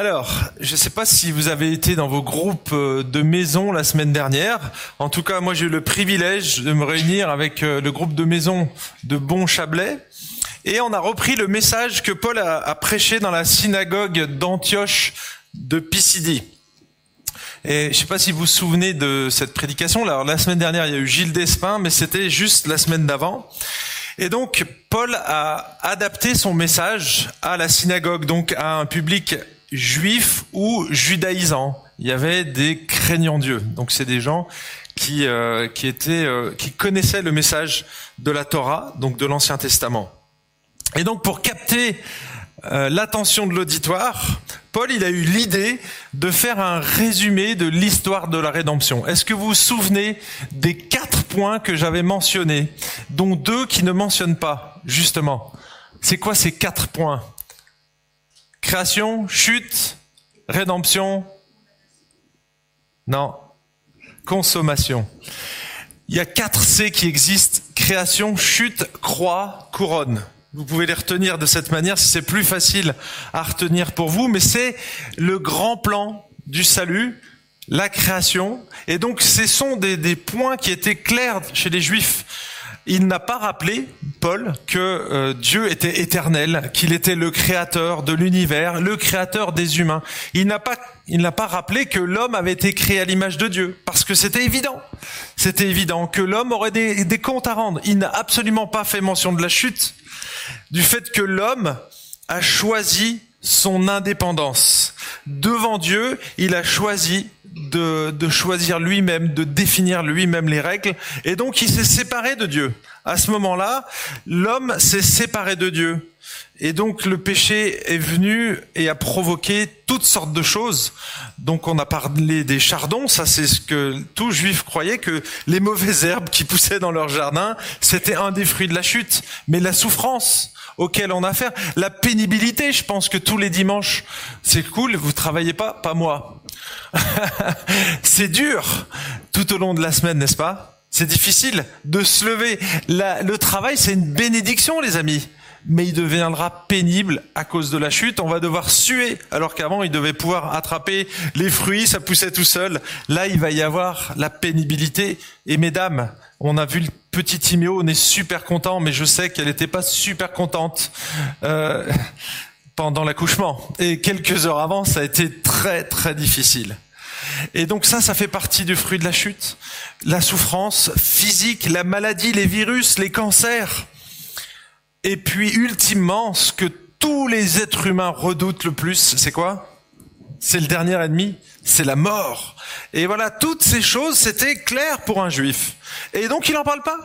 Alors, je ne sais pas si vous avez été dans vos groupes euh, de maison la semaine dernière. En tout cas, moi j'ai eu le privilège de me réunir avec euh, le groupe de maison de Bon Chablais. Et on a repris le message que Paul a, prêché dans la synagogue d'Antioche de Pisidie. Et je ne sais pas si vous vous souvenez de cette prédication. Alors, la semaine dernière, il y a eu Gilles Despin, mais c'était juste la semaine d'avant. Et donc, Paul a adapté son message à la synagogue, donc à un public juif ou judaïsant. Il y avait des craignants Dieu. Donc, c'est des gens qui euh, qui étaient euh, qui connaissaient le message de la Torah, donc de l'Ancien Testament. Et donc, pour capter euh, l'attention de l'auditoire, Paul il a eu l'idée de faire un résumé de l'histoire de la rédemption. Est-ce que vous vous souvenez des quatre points que j'avais mentionnés, dont deux qui ne mentionnent pas, justement? C'est quoi ces quatre points? Création, chute, rédemption Non. Consommation. Il y a quatre C qui existent. Création, chute, croix, couronne. Vous pouvez les retenir de cette manière si c'est plus facile à retenir pour vous, mais c'est le grand plan du salut, la création. Et donc, ce sont des, points qui étaient clairs chez les Juifs. Il n'a pas rappelé, Paul, que euh, Dieu était éternel, qu'il était le créateur de l'univers, le créateur des humains. Il n'a pas, il n'a pas rappelé que l'homme avait été créé à l'image de Dieu, parce que c'était évident. C'était évident que l'homme aurait des, des comptes à rendre. Il n'a absolument pas fait mention de la chute du fait que l'homme a choisi son indépendance. Devant Dieu, il a choisi de, choisir lui-même, de définir lui-même les règles, et donc il s'est séparé de Dieu. À ce moment-là, l'homme s'est séparé de Dieu. Et donc le péché est venu et a provoqué toutes sortes de choses. Donc on a parlé des chardons, ça c'est ce que tout juif croyait que les mauvaises herbes qui poussaient dans leur jardin, c'était un des fruits de la chute. Mais la souffrance auquel on a affaire, la pénibilité, je pense que tous les dimanches, c'est cool, vous travaillez pas, pas moi. c'est dur tout au long de la semaine, n'est-ce pas? C'est difficile de se lever. Le travail, c'est une bénédiction, les amis. Mais il deviendra pénible à cause de la chute. On va devoir suer, alors qu'avant, il devait pouvoir attraper les fruits, ça poussait tout seul. Là, il va y avoir la pénibilité. Et mesdames, on a vu le petit Timéo, on est super content, mais je sais qu'elle n'était pas super contente euh, pendant l'accouchement. Et quelques heures avant, ça a été très, très difficile. Et donc ça, ça fait partie du fruit de la chute. La souffrance physique, la maladie, les virus, les cancers. Et puis ultimement, ce que tous les êtres humains redoutent le plus, c'est quoi? C'est le dernier ennemi, c'est la mort. Et voilà, toutes ces choses, c'était clair pour un juif. Et donc il n'en parle pas.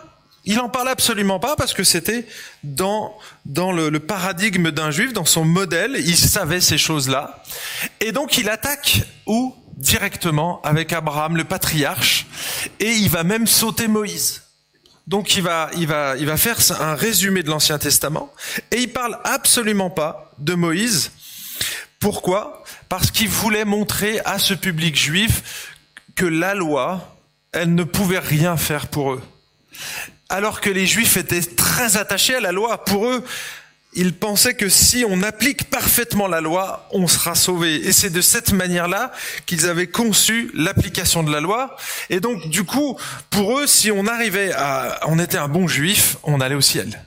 Il n'en parle absolument pas parce que c'était dans, dans le, le paradigme d'un juif, dans son modèle, il savait ces choses-là. Et donc il attaque où directement avec Abraham, le patriarche, et il va même sauter Moïse. Donc il va, il va, il va faire un résumé de l'Ancien Testament, et il parle absolument pas de Moïse. Pourquoi? Parce qu'il voulait montrer à ce public juif que la loi, elle ne pouvait rien faire pour eux. Alors que les juifs étaient très attachés à la loi, pour eux, ils pensaient que si on applique parfaitement la loi, on sera sauvé. Et c'est de cette manière-là qu'ils avaient conçu l'application de la loi. Et donc, du coup, pour eux, si on arrivait à, on était un bon juif, on allait au ciel.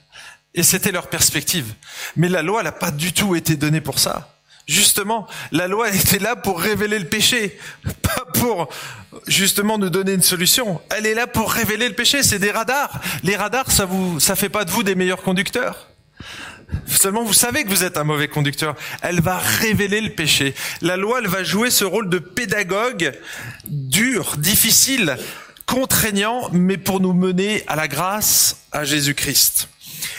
Et c'était leur perspective. Mais la loi n'a pas du tout été donnée pour ça. Justement, la loi était là pour révéler le péché, pas pour justement nous donner une solution. Elle est là pour révéler le péché. C'est des radars. Les radars, ça vous, ça fait pas de vous des meilleurs conducteurs. Seulement, vous savez que vous êtes un mauvais conducteur. Elle va révéler le péché. La loi, elle va jouer ce rôle de pédagogue dur, difficile, contraignant, mais pour nous mener à la grâce, à Jésus-Christ.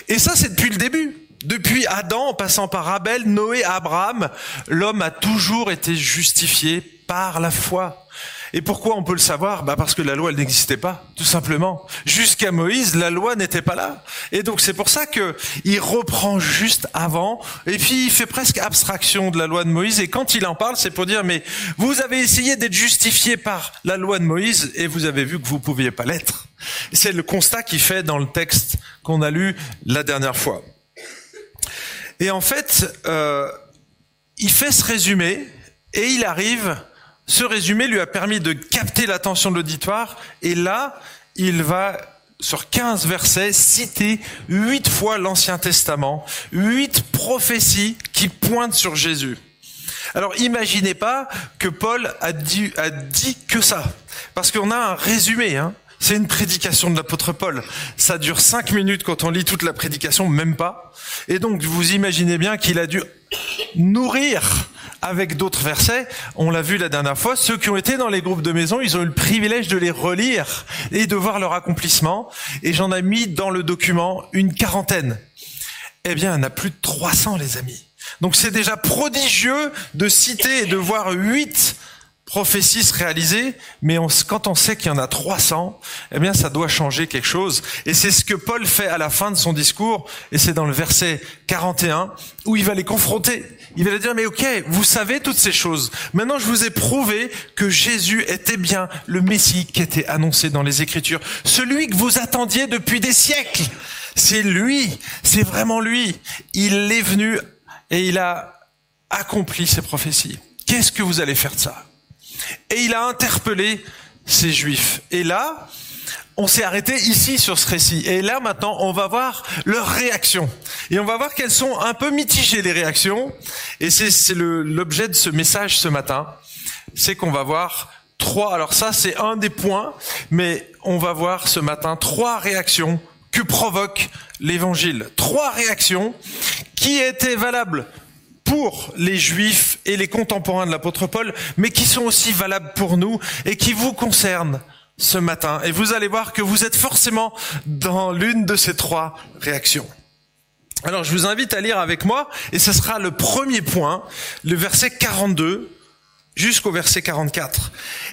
Et ça, c'est depuis le début. Depuis Adam, en passant par Abel, Noé, Abraham, l'homme a toujours été justifié par la foi. Et pourquoi on peut le savoir? Bah Parce que la loi, elle n'existait pas, tout simplement. Jusqu'à Moïse, la loi n'était pas là. Et donc c'est pour ça que il reprend juste avant, et puis il fait presque abstraction de la loi de Moïse. Et quand il en parle, c'est pour dire, mais vous avez essayé d'être justifié par la loi de Moïse, et vous avez vu que vous pouviez pas l'être. C'est le constat qu'il fait dans le texte qu'on a lu la dernière fois. Et en fait, euh, il fait ce résumé, Et il arrive, ce résumé lui a permis de capter l'attention de l'auditoire, et là, il va sur 15 versets, citer huit fois l'Ancien Testament, huit prophéties qui pointent sur Jésus. Alors imaginez pas que Paul a dit, a dit que ça, parce qu'on a un résumé. Hein. C'est une prédication de l'apôtre Paul. Ça dure cinq minutes quand on lit toute la prédication, même pas. Et donc vous imaginez bien qu'il a dû nourrir avec d'autres versets. On l'a vu la dernière fois. Ceux qui ont été dans les groupes de maison, ils ont eu le privilège de les relire et de voir leur accomplissement. Et j'en ai mis dans le document une quarantaine. Eh bien, en a plus de 300, les amis. Donc c'est déjà prodigieux de citer et de voir huit prophéties se réaliser, mais quand on sait qu'il y en a 300, eh bien ça doit changer quelque chose. Et c'est ce que Paul fait à la fin de son discours, et c'est dans le verset 41, où il va les confronter. Il va leur dire, mais ok, vous savez toutes ces choses. Maintenant, je vous ai prouvé que Jésus était bien le Messie qui était annoncé dans les Écritures. Celui que vous attendiez depuis des siècles. C'est lui. C'est vraiment lui. Il est venu et il a accompli ses prophéties. Qu'est-ce que vous allez faire de ça? Et il a interpellé ces juifs. Et là, on s'est arrêté ici sur ce récit. Et là, maintenant, on va voir leurs réactions. Et on va voir qu'elles sont un peu mitigées, les réactions. Et c'est l'objet de ce message ce matin. C'est qu'on va voir trois, alors ça, c'est un des points, mais on va voir ce matin trois réactions que provoque l'évangile. Trois réactions qui étaient valables pour les juifs et les contemporains de l'apôtre Paul, mais qui sont aussi valables pour nous et qui vous concernent ce matin. Et vous allez voir que vous êtes forcément dans l'une de ces trois réactions. Alors je vous invite à lire avec moi, et ce sera le premier point, le verset 42 jusqu'au verset 44.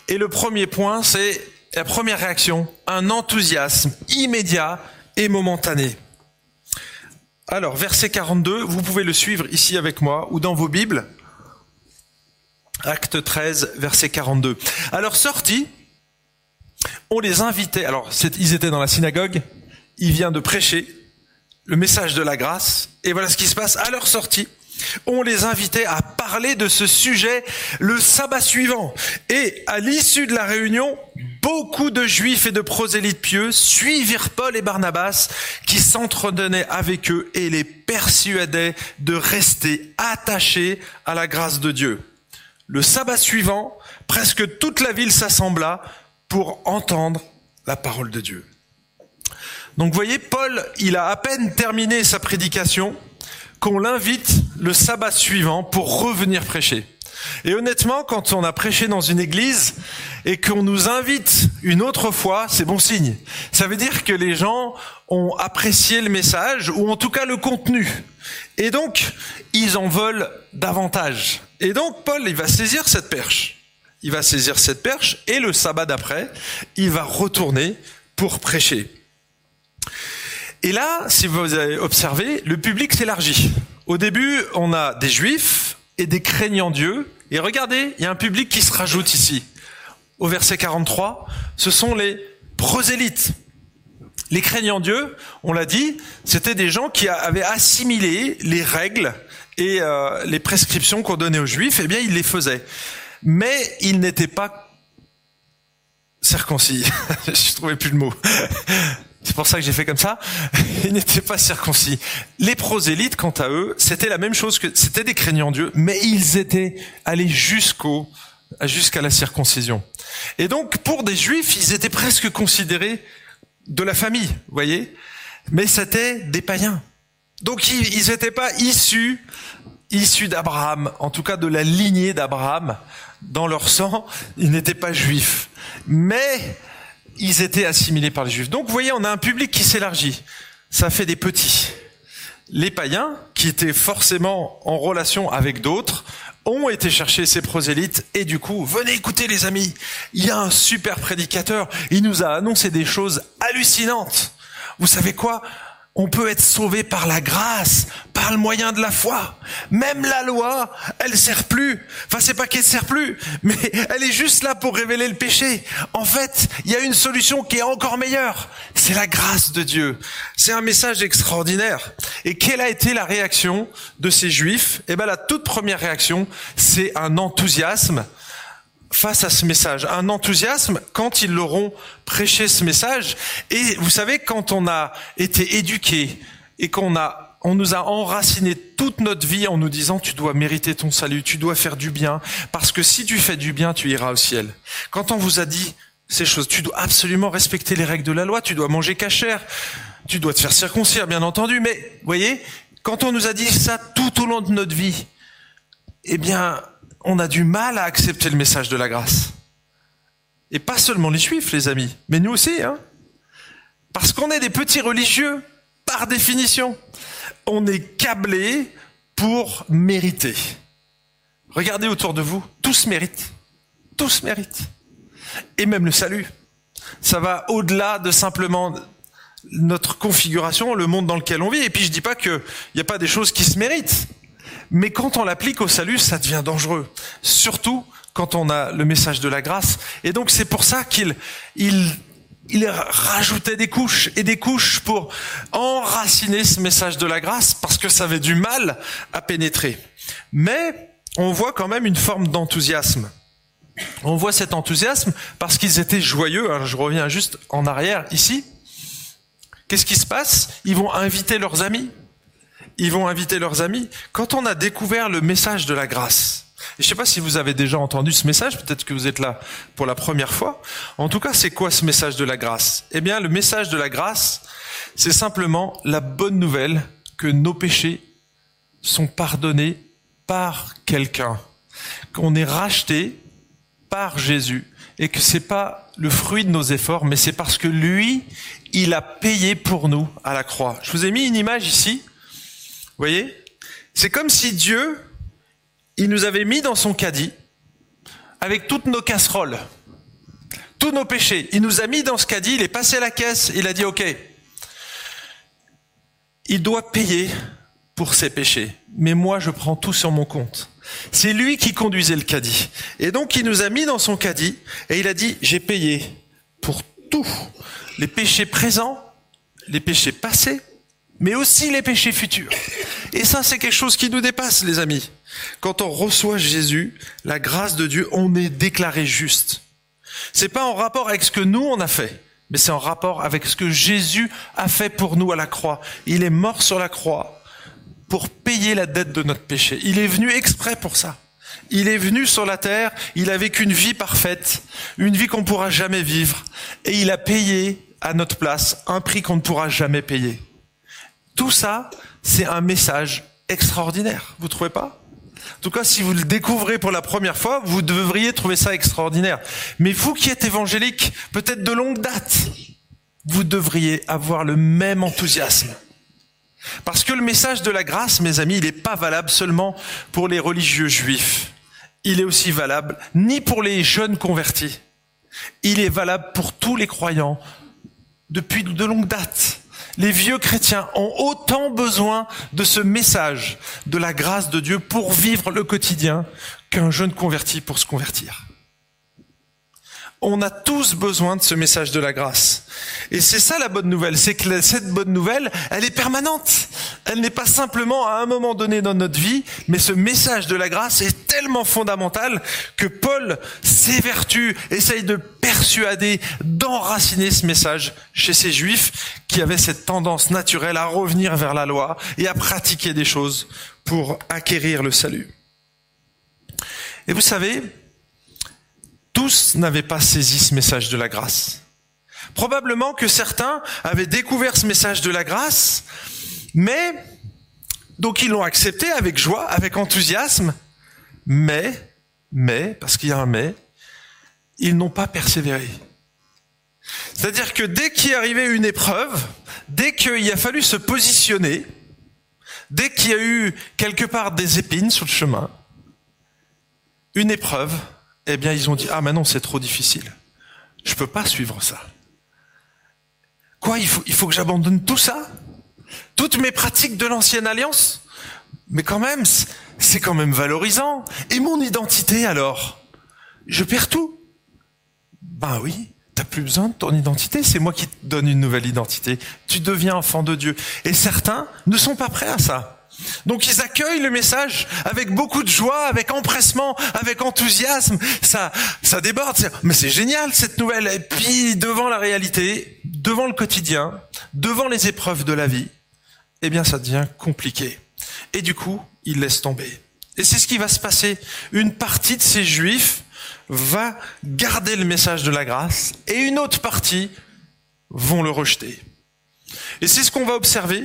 Et le premier point, c'est la première réaction, un enthousiasme immédiat et momentané. Alors, verset 42, vous pouvez le suivre ici avec moi ou dans vos Bibles. Acte 13, verset 42. Alors, sortis, on les invitait, alors ils étaient dans la synagogue, il vient de prêcher le message de la grâce, et voilà ce qui se passe à leur sortie on les invitait à parler de ce sujet le sabbat suivant. Et à l'issue de la réunion, beaucoup de juifs et de prosélytes pieux suivirent Paul et Barnabas qui s'entretenaient avec eux et les persuadaient de rester attachés à la grâce de Dieu. Le sabbat suivant, presque toute la ville s'assembla pour entendre la parole de Dieu. Donc vous voyez, Paul, il a à peine terminé sa prédication, qu'on l'invite le sabbat suivant pour revenir prêcher. Et honnêtement, quand on a prêché dans une église et qu'on nous invite une autre fois, c'est bon signe. Ça veut dire que les gens ont apprécié le message ou en tout cas le contenu. Et donc, ils en veulent davantage. Et donc, Paul, il va saisir cette perche. Il va saisir cette perche et le sabbat d'après, il va retourner pour prêcher. Et là, si vous avez observé, le public s'élargit. Au début, on a des juifs et des craignants Dieu. Et regardez, il y a un public qui se rajoute ici. Au verset 43, ce sont les prosélytes. Les craignants Dieu, on l'a dit, c'était des gens qui avaient assimilé les règles et euh, les prescriptions qu'on donnait aux juifs, eh bien ils les faisaient. Mais ils n'étaient pas circoncis. Je trouvais plus le mot. C'est pour ça que j'ai fait comme ça. Ils n'étaient pas circoncis. Les prosélytes, quant à eux, c'était la même chose que, c'était des craignants Dieu, mais ils étaient allés jusqu'au, jusqu'à la circoncision. Et donc, pour des juifs, ils étaient presque considérés de la famille, vous voyez. Mais c'était des païens. Donc, ils n'étaient pas issus, issus d'Abraham, en tout cas de la lignée d'Abraham. Dans leur sang, ils n'étaient pas juifs. Mais, ils étaient assimilés par les juifs. Donc vous voyez, on a un public qui s'élargit. Ça fait des petits. Les païens, qui étaient forcément en relation avec d'autres, ont été chercher ces prosélytes. Et du coup, venez écouter les amis, il y a un super prédicateur, il nous a annoncé des choses hallucinantes. Vous savez quoi? On peut être sauvé par la grâce, par le moyen de la foi. Même la loi, elle sert plus. Enfin, c'est pas qu'elle sert plus, mais elle est juste là pour révéler le péché. En fait, il y a une solution qui est encore meilleure. C'est la grâce de Dieu. C'est un message extraordinaire. Et quelle a été la réaction de ces juifs? Eh ben, la toute première réaction, c'est un enthousiasme face à ce message, un enthousiasme quand ils l'auront prêché ce message. Et vous savez, quand on a été éduqué et qu'on a, on nous a enraciné toute notre vie en nous disant tu dois mériter ton salut, tu dois faire du bien, parce que si tu fais du bien, tu iras au ciel. Quand on vous a dit ces choses, tu dois absolument respecter les règles de la loi, tu dois manger cachère, tu dois te faire circoncire, bien entendu, mais voyez, quand on nous a dit ça tout au long de notre vie, eh bien, on a du mal à accepter le message de la grâce. Et pas seulement les juifs, les amis, mais nous aussi, hein. Parce qu'on est des petits religieux, par définition. On est câblés pour mériter. Regardez autour de vous, tous méritent. Tous méritent. Et même le salut. Ça va au-delà de simplement notre configuration, le monde dans lequel on vit. Et puis je dis pas qu'il n'y a pas des choses qui se méritent. Mais quand on l'applique au salut, ça devient dangereux. Surtout quand on a le message de la grâce. Et donc c'est pour ça qu'il il, il rajoutait des couches et des couches pour enraciner ce message de la grâce parce que ça avait du mal à pénétrer. Mais on voit quand même une forme d'enthousiasme. On voit cet enthousiasme parce qu'ils étaient joyeux. Alors je reviens juste en arrière ici. Qu'est-ce qui se passe? Ils vont inviter leurs amis ils vont inviter leurs amis. Quand on a découvert le message de la grâce, je ne sais pas si vous avez déjà entendu ce message, peut-être que vous êtes là pour la première fois. En tout cas, c'est quoi ce message de la grâce? Eh bien, le message de la grâce, c'est simplement la bonne nouvelle que nos péchés sont pardonnés par quelqu'un, qu'on est racheté par Jésus et que c'est pas le fruit de nos efforts, mais c'est parce que lui, il a payé pour nous à la croix. Je vous ai mis une image ici voyez? C'est comme si Dieu, il nous avait mis dans son caddie avec toutes nos casseroles, tous nos péchés. Il nous a mis dans ce caddie, il est passé à la caisse, il a dit OK. Il doit payer pour ses péchés, mais moi je prends tout sur mon compte. C'est lui qui conduisait le caddie. Et donc il nous a mis dans son caddie et il a dit j'ai payé pour tout, les péchés présents, les péchés passés mais aussi les péchés futurs. Et ça, c'est quelque chose qui nous dépasse, les amis. Quand on reçoit Jésus, la grâce de Dieu, on est déclaré juste. C'est pas en rapport avec ce que nous on a fait, mais c'est en rapport avec ce que Jésus a fait pour nous à la croix. Il est mort sur la croix pour payer la dette de notre péché. Il est venu exprès pour ça. Il est venu sur la terre, il a vécu une vie parfaite, une vie qu'on pourra jamais vivre, et il a payé à notre place un prix qu'on ne pourra jamais payer. Tout ça, c'est un message extraordinaire. Vous trouvez pas? En tout cas, si vous le découvrez pour la première fois, vous devriez trouver ça extraordinaire. Mais vous qui êtes évangélique, peut-être de longue date, vous devriez avoir le même enthousiasme. Parce que le message de la grâce, mes amis, il n'est pas valable seulement pour les religieux juifs. Il est aussi valable ni pour les jeunes convertis. Il est valable pour tous les croyants depuis de longue date les vieux chrétiens ont autant besoin de ce message de la grâce de Dieu pour vivre le quotidien qu'un jeune converti pour se convertir. On a tous besoin de ce message de la grâce. Et c'est ça la bonne nouvelle, c'est que cette bonne nouvelle, elle est permanente. Elle n'est pas simplement à un moment donné dans notre vie, mais ce message de la grâce est tellement fondamental que Paul s'évertue, essaye de persuader, d'enraciner ce message chez ces juifs qui avaient cette tendance naturelle à revenir vers la loi et à pratiquer des choses pour acquérir le salut. Et vous savez, tous n'avaient pas saisi ce message de la grâce. Probablement que certains avaient découvert ce message de la grâce, mais donc ils l'ont accepté avec joie, avec enthousiasme, mais, mais, parce qu'il y a un mais, ils n'ont pas persévéré. C'est-à-dire que dès qu'il est arrivé une épreuve, dès qu'il a fallu se positionner, dès qu'il y a eu quelque part des épines sur le chemin, une épreuve, eh bien, ils ont dit, ah, maintenant, c'est trop difficile. Je peux pas suivre ça. Quoi, il faut, il faut que j'abandonne tout ça? Toutes mes pratiques de l'ancienne alliance? Mais quand même, c'est quand même valorisant. Et mon identité alors? Je perds tout Ben oui, t'as plus besoin de ton identité, c'est moi qui te donne une nouvelle identité. Tu deviens enfant de Dieu. Et certains ne sont pas prêts à ça. Donc ils accueillent le message avec beaucoup de joie, avec empressement, avec enthousiasme. Ça, ça déborde. Mais c'est génial cette nouvelle. Et puis devant la réalité, devant le quotidien, devant les épreuves de la vie, eh bien ça devient compliqué. Et du coup, ils laissent tomber. Et c'est ce qui va se passer. Une partie de ces juifs va garder le message de la grâce et une autre partie vont le rejeter. Et c'est ce qu'on va observer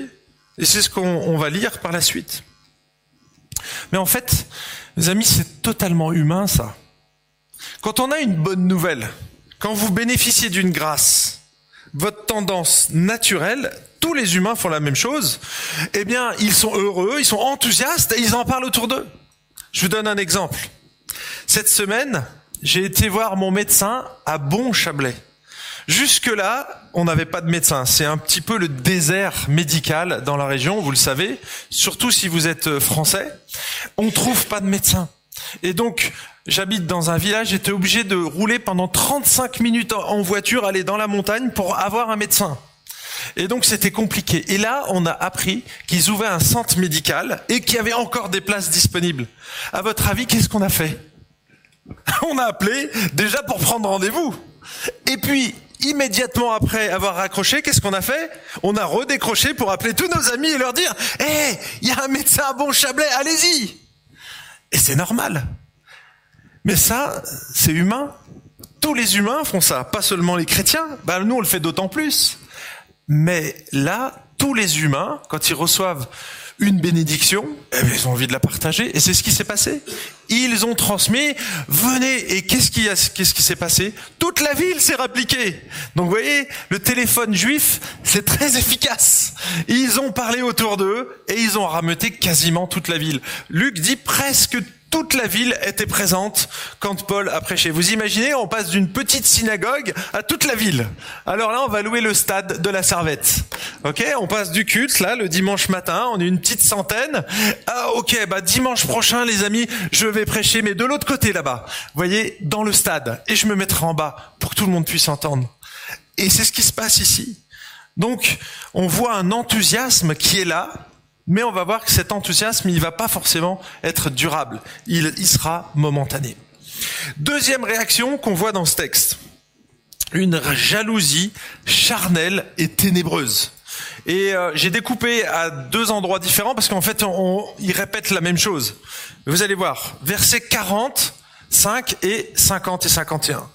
et c'est ce qu'on va lire par la suite. Mais en fait, mes amis, c'est totalement humain ça. Quand on a une bonne nouvelle, quand vous bénéficiez d'une grâce, votre tendance naturelle, tous les humains font la même chose, eh bien, ils sont heureux, ils sont enthousiastes et ils en parlent autour d'eux. Je vous donne un exemple. Cette semaine, j'ai été voir mon médecin à Bon-Chablais. Jusque-là, on n'avait pas de médecin. C'est un petit peu le désert médical dans la région, vous le savez. Surtout si vous êtes euh, français. On trouve pas de médecin. Et donc, j'habite dans un village, j'étais obligé de rouler pendant 35 minutes en voiture, aller dans la montagne pour avoir un médecin. Et donc c'était compliqué. Et là, on a appris qu'ils ouvraient un centre médical et qu'il y avait encore des places disponibles. À votre avis, qu'est-ce qu'on a fait? On a appelé déjà pour prendre rendez-vous. Et puis, immédiatement après avoir raccroché, qu'est-ce qu'on a fait? On a redécroché pour appeler tous nos amis et leur dire "Eh, hey, il y a un médecin à Bon Chablais, allez-y." Et c'est normal. Mais ça, c'est humain. Tous les humains font ça, pas seulement les chrétiens. Ben, nous, on le fait d'autant plus. Mais là, tous les humains, quand ils reçoivent une bénédiction, eh bien, ils ont envie de la partager. Et c'est ce qui s'est passé. Ils ont transmis, venez. Et qu'est-ce qui, s'est passé? Toute la ville s'est rappliquée. Donc vous voyez, le téléphone juif, c'est très efficace. Ils ont parlé autour d'eux et ils ont rameuté quasiment toute la ville. Luc dit presque toute la ville était présente quand Paul a prêché. Vous imaginez, on passe d'une petite synagogue à toute la ville. Alors là, on va louer le stade de la Servette. Ok, on passe du culte là le dimanche matin, on est une petite centaine. Ah ok, bah dimanche prochain, les amis, je vais prêcher, mais de l'autre côté là-bas. Voyez, dans le stade, et je me mettrai en bas pour que tout le monde puisse entendre. Et c'est ce qui se passe ici. Donc, on voit un enthousiasme qui est là, mais on va voir que cet enthousiasme, il va pas forcément être durable. Il, il sera momentané. Deuxième réaction qu'on voit dans ce texte. Une jalousie charnelle et ténébreuse. Et euh, j'ai découpé à deux endroits différents parce qu'en fait, on, il répète la même chose. Vous allez voir, versets 40, 5 et 50 et 51.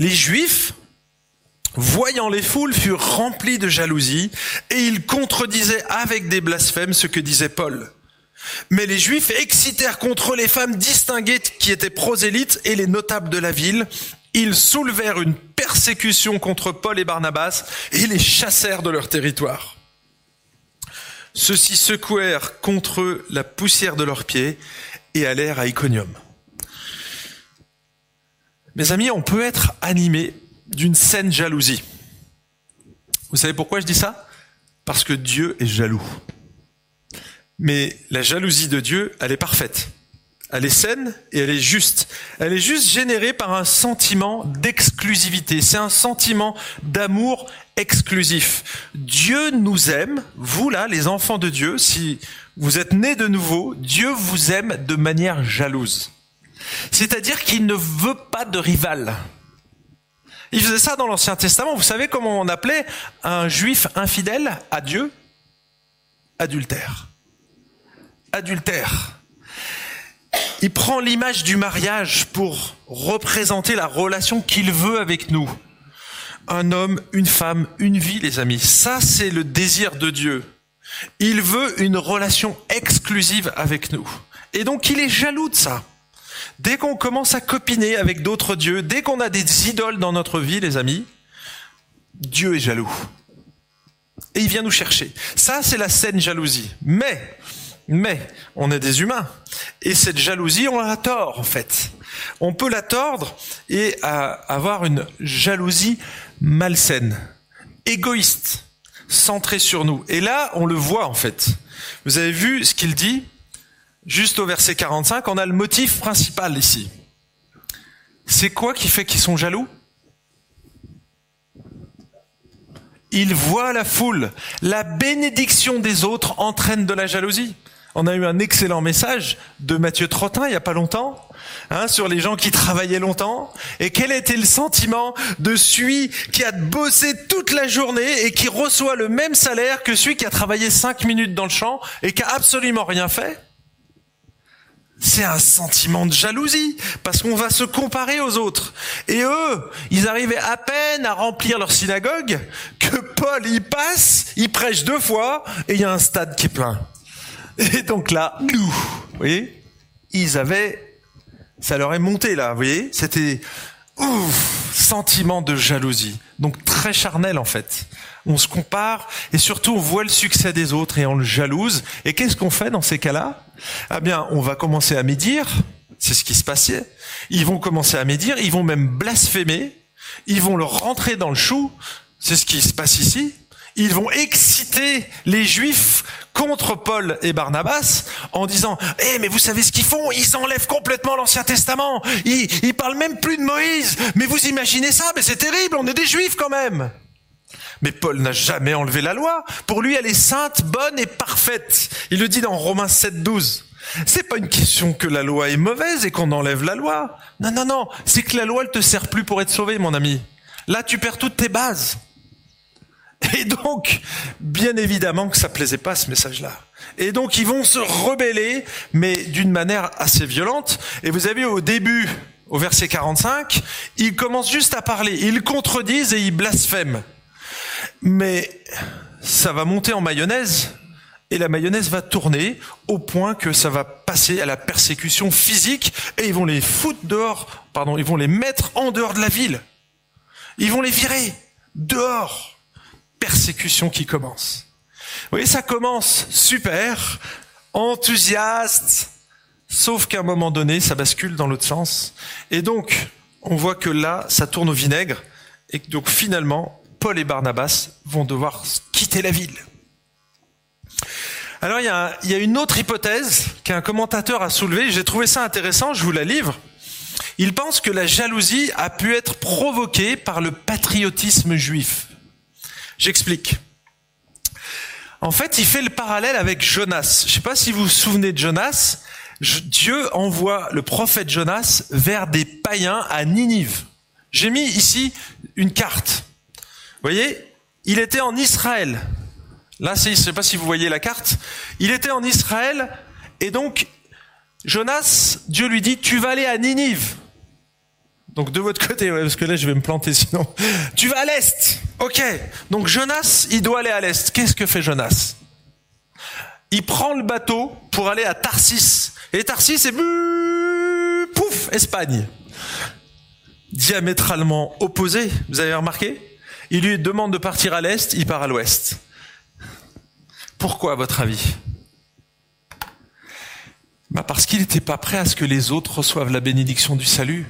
Les Juifs voyant les foules, furent remplis de jalousie, et ils contredisaient avec des blasphèmes ce que disait Paul. Mais les Juifs excitèrent contre les femmes distinguées qui étaient prosélytes et les notables de la ville. Ils soulevèrent une persécution contre Paul et Barnabas et les chassèrent de leur territoire. Ceux-ci secouèrent contre eux la poussière de leurs pieds et allèrent à Iconium. Mes amis, on peut être animé d'une saine jalousie. Vous savez pourquoi je dis ça? Parce que Dieu est jaloux. Mais la jalousie de Dieu, elle est parfaite. Elle est saine et elle est juste. Elle est juste générée par un sentiment d'exclusivité. C'est un sentiment d'amour exclusif. Dieu nous aime, vous là, les enfants de Dieu, si vous êtes nés de nouveau, Dieu vous aime de manière jalouse. C'est-à-dire qu'il ne veut pas de rival. Il faisait ça dans l'Ancien Testament. Vous savez comment on appelait un juif infidèle à Dieu? Adultère. Adultère. Il prend l'image du mariage pour représenter la relation qu'il veut avec nous. Un homme, une femme, une vie, les amis. Ça, c'est le désir de Dieu. Il veut une relation exclusive avec nous. Et donc, il est jaloux de ça. Dès qu'on commence à copiner avec d'autres dieux, dès qu'on a des idoles dans notre vie, les amis, Dieu est jaloux. Et il vient nous chercher. Ça, c'est la saine jalousie. Mais, mais, on est des humains. Et cette jalousie, on la tord, en fait. On peut la tordre et avoir une jalousie malsaine, égoïste. centré sur nous. Et là, on le voit en fait. Vous avez vu ce qu'il dit Juste au verset 45, on a le motif principal ici. C'est quoi qui fait qu'ils sont jaloux? Ils voient la foule. La bénédiction des autres entraîne de la jalousie. On a eu un excellent message de Mathieu Trottin il n'y a pas longtemps. Hein, sur les gens qui travaillaient longtemps. Et quel était le sentiment de celui qui a bossé toute la journée et qui reçoit le même salaire que celui qui a travaillé cinq minutes dans le champ et qui a absolument rien fait? C'est un sentiment de jalousie, parce qu'on va se comparer aux autres. Et eux, ils arrivaient à peine à remplir leur synagogue que Paul y passe, il prêche deux fois, et il y a un stade qui est plein. Et donc là, vous voyez, ils avaient, ça leur est monté là, vous voyez, c'était ouf, sentiment de jalousie, donc très charnel en fait. On se compare et surtout on voit le succès des autres et on le jalouse. Et qu'est-ce qu'on fait dans ces cas-là? Eh bien, on va commencer à médire. C'est ce qui se passait. Ils vont commencer à médire. Ils vont même blasphémer. Ils vont leur rentrer dans le chou. C'est ce qui se passe ici. Ils vont exciter les Juifs contre Paul et Barnabas en disant Eh mais vous savez ce qu'ils font? Ils enlèvent complètement l'Ancien Testament. Ils, ils parlent même plus de Moïse. Mais vous imaginez ça? Mais c'est terrible. On est des Juifs quand même. Mais Paul n'a jamais enlevé la loi. Pour lui, elle est sainte, bonne et parfaite. Il le dit dans Romains 7, 12. C'est pas une question que la loi est mauvaise et qu'on enlève la loi. Non, non, non. C'est que la loi, elle te sert plus pour être sauvé, mon ami. Là, tu perds toutes tes bases. Et donc, bien évidemment que ça plaisait pas ce message-là. Et donc, ils vont se rebeller, mais d'une manière assez violente. Et vous avez au début, au verset 45, ils commencent juste à parler. Ils contredisent et ils blasphèment. Mais ça va monter en mayonnaise et la mayonnaise va tourner au point que ça va passer à la persécution physique et ils vont les foutre dehors, pardon, ils vont les mettre en dehors de la ville. Ils vont les virer dehors. Persécution qui commence. Vous voyez, ça commence super, enthousiaste, sauf qu'à un moment donné, ça bascule dans l'autre sens. Et donc, on voit que là, ça tourne au vinaigre et donc finalement, Paul et Barnabas vont devoir quitter la ville. Alors il y, a, il y a une autre hypothèse qu'un commentateur a soulevée, j'ai trouvé ça intéressant, je vous la livre. Il pense que la jalousie a pu être provoquée par le patriotisme juif. J'explique. En fait, il fait le parallèle avec Jonas. Je ne sais pas si vous vous souvenez de Jonas. Dieu envoie le prophète Jonas vers des païens à Ninive. J'ai mis ici une carte voyez, il était en Israël. Là, je ne sais pas si vous voyez la carte. Il était en Israël et donc Jonas, Dieu lui dit, tu vas aller à Ninive. Donc de votre côté, parce que là je vais me planter sinon. Tu vas à l'est. Ok. Donc Jonas, il doit aller à l'est. Qu'est-ce que fait Jonas? Il prend le bateau pour aller à Tarsis. Et Tarsis, c'est pouf, Espagne. Diamétralement opposé. Vous avez remarqué? Il lui demande de partir à l'est, il part à l'ouest. Pourquoi, à votre avis? Bah Parce qu'il n'était pas prêt à ce que les autres reçoivent la bénédiction du salut.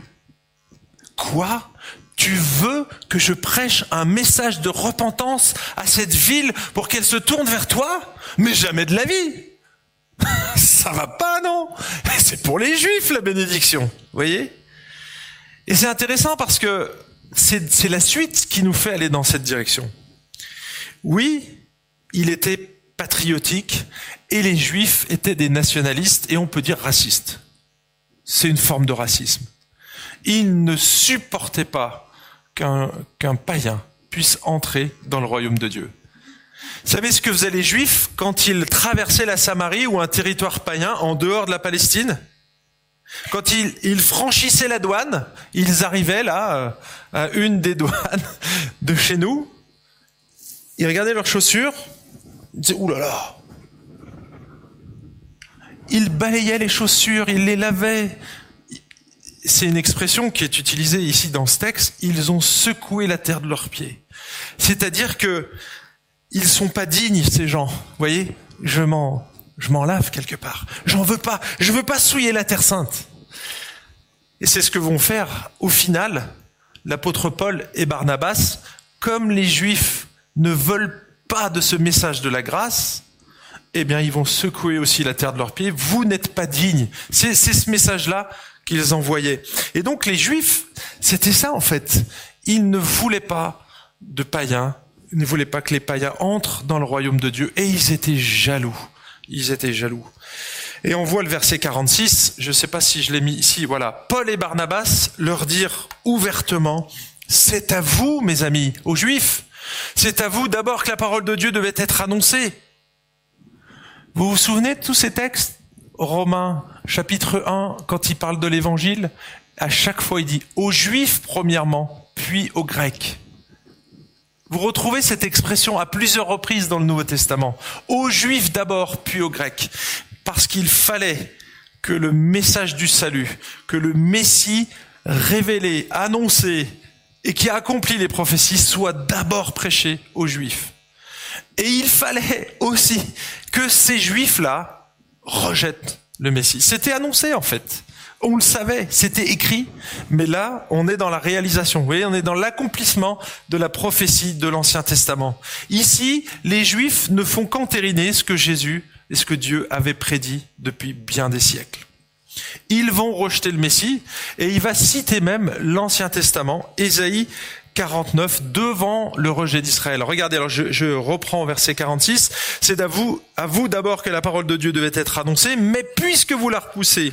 Quoi? Tu veux que je prêche un message de repentance à cette ville pour qu'elle se tourne vers toi? Mais jamais de la vie Ça va pas, non? C'est pour les juifs la bénédiction, vous voyez? Et c'est intéressant parce que c'est la suite qui nous fait aller dans cette direction. Oui, il était patriotique et les juifs étaient des nationalistes et on peut dire racistes. C'est une forme de racisme. Ils ne supportaient pas qu'un païen puisse entrer dans le royaume de Dieu. Vous savez ce que faisaient les juifs quand ils traversaient la Samarie ou un territoire païen en dehors de la Palestine? Quand ils, franchissaient la douane, ils arrivaient là, euh, à une des douanes de chez nous, ils regardaient leurs chaussures, ils disaient, Ouh là là Ils balayaient les chaussures, ils les lavaient. C'est une expression qui est utilisée ici dans ce texte, ils ont secoué la terre de leurs pieds. C'est-à-dire que ils sont pas dignes, ces gens. Vous voyez Je m'en je m'en lave quelque part. J'en veux pas. Je veux pas souiller la terre sainte. Et c'est ce que vont faire, au final, l'apôtre Paul et Barnabas, comme les Juifs ne veulent pas de ce message de la grâce, eh bien, ils vont secouer aussi la terre de leurs pieds. Vous n'êtes pas dignes. C'est ce message-là qu'ils envoyaient. Et donc, les Juifs, c'était ça en fait. Ils ne voulaient pas de païens. Ils ne voulaient pas que les païens entrent dans le royaume de Dieu. Et ils étaient jaloux. Ils étaient jaloux. Et on voit le verset 46, je ne sais pas si je l'ai mis ici, voilà. Paul et Barnabas leur dirent ouvertement, c'est à vous, mes amis, aux Juifs, c'est à vous d'abord que la parole de Dieu devait être annoncée. Vous vous souvenez de tous ces textes? Romains chapitre 1, quand il parle de l'évangile, à chaque fois il dit aux Juifs premièrement, puis aux Grecs. Vous retrouvez cette expression à plusieurs reprises dans le Nouveau Testament. Aux Juifs d'abord, puis aux Grecs parce qu'il fallait que le message du salut, que le Messie révélé, annoncé et qui a accompli les prophéties soit d'abord prêché aux Juifs. Et il fallait aussi que ces Juifs-là rejettent le Messie. C'était annoncé en fait. On le savait, c'était écrit, mais là, on est dans la réalisation. Vous voyez, on est dans l'accomplissement de la prophétie de l'Ancien Testament. Ici, les Juifs ne font qu'entériner ce que Jésus et ce que Dieu avait prédit depuis bien des siècles. Ils vont rejeter le Messie et il va citer même l'Ancien Testament, Ésaïe 49, devant le rejet d'Israël. Regardez, alors je, je, reprends verset 46, c'est à vous, à vous d'abord que la parole de Dieu devait être annoncée, mais puisque vous la repoussez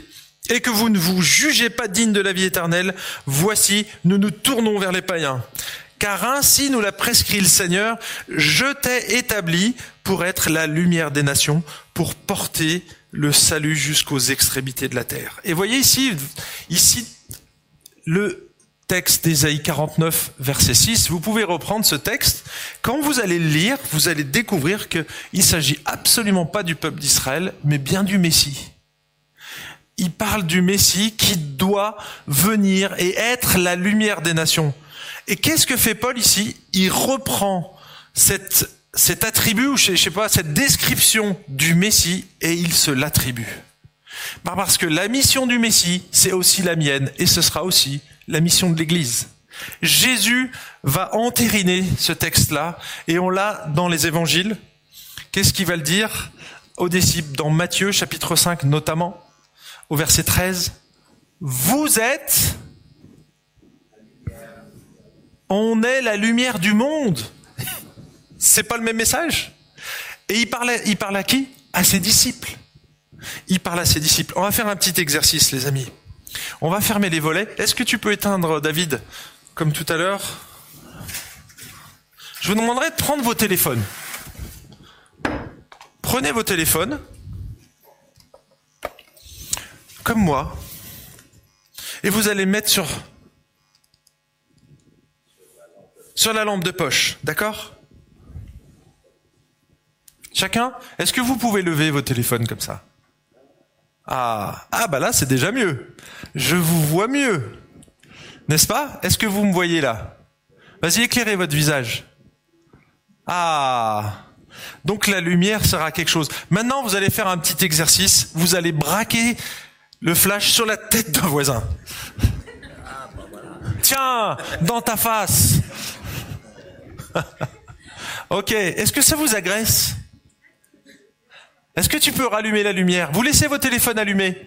et que vous ne vous jugez pas digne de la vie éternelle, voici, nous nous tournons vers les païens car ainsi nous l'a prescrit le Seigneur, je t'ai établi pour être la lumière des nations, pour porter le salut jusqu'aux extrémités de la terre. Et voyez ici, ici, le texte d'Ésaïe 49, verset 6, vous pouvez reprendre ce texte. Quand vous allez le lire, vous allez découvrir qu'il ne s'agit absolument pas du peuple d'Israël, mais bien du Messie. Il parle du Messie qui doit venir et être la lumière des nations. Et qu'est-ce que fait Paul ici? Il reprend cette, cet attribut, ou je sais pas, cette description du Messie et il se l'attribue. Bah, parce que la mission du Messie, c'est aussi la mienne et ce sera aussi la mission de l'Église. Jésus va entériner ce texte-là et on l'a dans les évangiles. Qu'est-ce qu'il va le dire aux disciples dans Matthieu chapitre 5 notamment, au verset 13 Vous êtes on est la lumière du monde. C'est pas le même message? Et il parlait, il parle à qui? À ses disciples. Il parle à ses disciples. On va faire un petit exercice, les amis. On va fermer les volets. Est-ce que tu peux éteindre, David, comme tout à l'heure? Je vous demanderai de prendre vos téléphones. Prenez vos téléphones, comme moi, et vous allez mettre sur sur la lampe de poche, d'accord? Chacun? Est-ce que vous pouvez lever vos téléphones comme ça? Ah, ah bah là c'est déjà mieux. Je vous vois mieux. N'est-ce pas? Est-ce que vous me voyez là? Vas-y, éclairez votre visage. Ah donc la lumière sera quelque chose. Maintenant, vous allez faire un petit exercice. Vous allez braquer le flash sur la tête d'un voisin. Tiens, dans ta face. ok, est-ce que ça vous agresse? Est-ce que tu peux rallumer la lumière? Vous laissez vos téléphones allumés.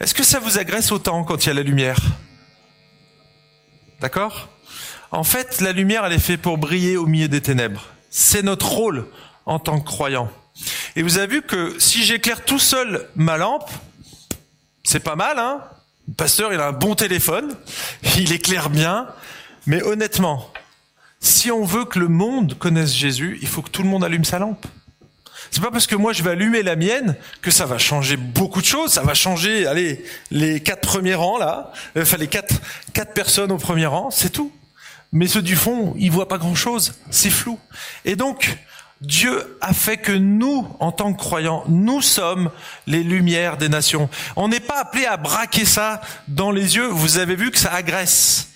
Est-ce que ça vous agresse autant quand il y a la lumière? D'accord? En fait, la lumière, elle est faite pour briller au milieu des ténèbres. C'est notre rôle en tant que croyant. Et vous avez vu que si j'éclaire tout seul ma lampe, c'est pas mal, hein? Le pasteur, il a un bon téléphone, il éclaire bien, mais honnêtement, si on veut que le monde connaisse Jésus, il faut que tout le monde allume sa lampe. C'est pas parce que moi je vais allumer la mienne que ça va changer beaucoup de choses. Ça va changer, allez, les quatre premiers rangs là, enfin les quatre quatre personnes au premier rang, c'est tout. Mais ceux du fond, ils voient pas grand chose, c'est flou. Et donc Dieu a fait que nous, en tant que croyants, nous sommes les lumières des nations. On n'est pas appelé à braquer ça dans les yeux. Vous avez vu que ça agresse.